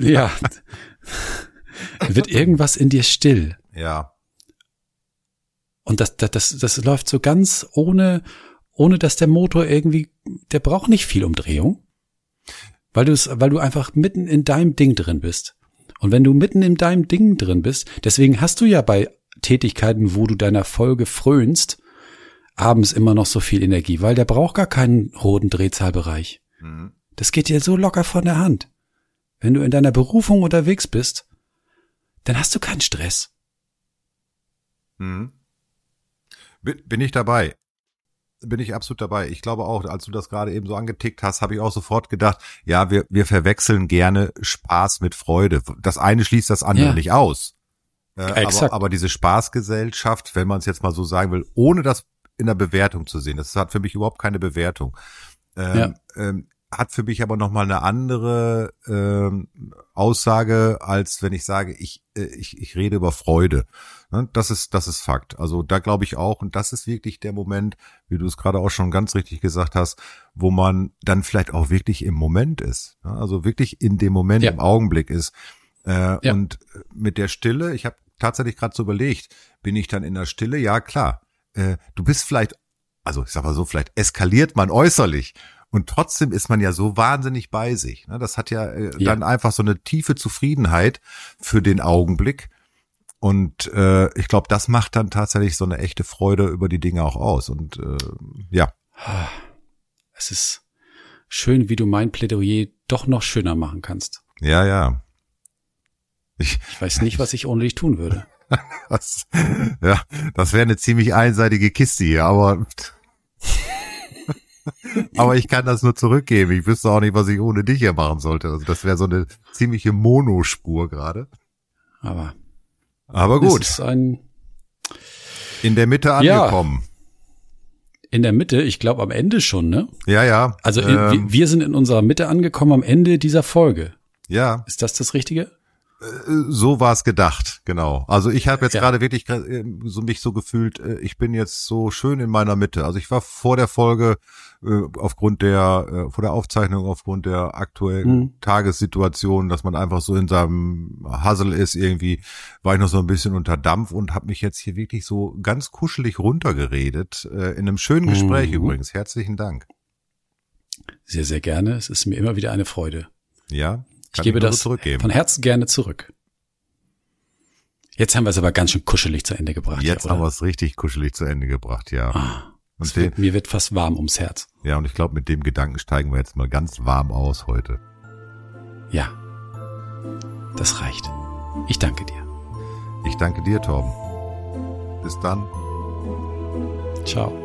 ja, wird irgendwas in dir still. Ja. Und das, das, das, das läuft so ganz ohne, ohne dass der Motor irgendwie, der braucht nicht viel Umdrehung, weil du es, weil du einfach mitten in deinem Ding drin bist. Und wenn du mitten in deinem Ding drin bist, deswegen hast du ja bei Tätigkeiten, wo du deiner Folge frönst, abends immer noch so viel Energie, weil der braucht gar keinen roten Drehzahlbereich. Mhm. Das geht dir so locker von der Hand. Wenn du in deiner Berufung unterwegs bist, dann hast du keinen Stress. Mhm. Bin, bin ich dabei. Bin ich absolut dabei. Ich glaube auch, als du das gerade eben so angetickt hast, habe ich auch sofort gedacht, ja, wir, wir verwechseln gerne Spaß mit Freude. Das eine schließt das andere Ja. nicht aus. Äh, aber, aber diese Spaßgesellschaft, wenn man es jetzt mal so sagen will, ohne das in der Bewertung zu sehen, das hat für mich überhaupt keine Bewertung. Ähm, Ja. ähm, hat für mich aber nochmal eine andere ähm, Aussage, als wenn ich sage, ich, äh, ich, ich rede über Freude. Ne, Das ist, das ist Fakt. Also da glaube ich auch, und das ist wirklich der Moment, wie du es gerade auch schon ganz richtig gesagt hast, wo man dann vielleicht auch wirklich im Moment ist. Also wirklich in dem Moment, Ja. im Augenblick ist. Äh, Ja. Und mit der Stille, ich habe tatsächlich gerade so überlegt, bin ich dann in der Stille? Ja, klar. Äh, du bist vielleicht, also ich sag mal so, vielleicht eskaliert man äußerlich. Und trotzdem ist man ja so wahnsinnig bei sich. ne? Das hat ja, äh, Ja. dann einfach so eine tiefe Zufriedenheit für den Augenblick. Und äh, ich glaube, das macht dann tatsächlich so eine echte Freude über die Dinge auch aus. Und äh, ja, Es ist schön, wie du mein Plädoyer doch noch schöner machen kannst. ja, ja. Ich, Ich weiß nicht, was ich ohne dich tun würde. das, ja, das wäre eine ziemlich einseitige Kiste hier, aber aber ich kann das nur zurückgeben. Ich wüsste auch nicht, was ich ohne dich hier machen sollte. Also das wäre so eine ziemliche Monospur gerade. Aber Aber gut, ist ein in der Mitte Ja. angekommen. in der Mitte, ich glaube am Ende schon, ne? Ja, ja. Also ähm, wir sind in unserer Mitte angekommen am Ende dieser Folge. ja, Ist das das Richtige? So war es gedacht, genau. Also ich habe jetzt Ja. gerade wirklich äh, so mich so gefühlt, äh, ich bin jetzt so schön in meiner Mitte. Also ich war vor der Folge äh, aufgrund der äh, vor der Aufzeichnung aufgrund der aktuellen Mhm. Tagessituation, dass man einfach so in seinem Hassel ist irgendwie, war ich noch so ein bisschen unter Dampf und habe mich jetzt hier wirklich so ganz kuschelig runtergeredet äh, in einem schönen Gespräch Mhm. übrigens. Herzlichen Dank. Sehr, sehr gerne. Es ist mir immer wieder eine Freude. Ja, Ich gebe das zurückgeben. von Herzen gerne zurück. Jetzt haben wir es aber ganz schön kuschelig zu Ende gebracht. Jetzt ja, haben wir es richtig kuschelig zu Ende gebracht, ja. Ah, Und den, wird, mir wird fast warm ums Herz. Ja, und ich glaube, mit dem Gedanken steigen wir jetzt mal ganz warm aus heute. Ja, das reicht. Ich danke dir. Ich danke dir, Torben. Bis dann. Ciao.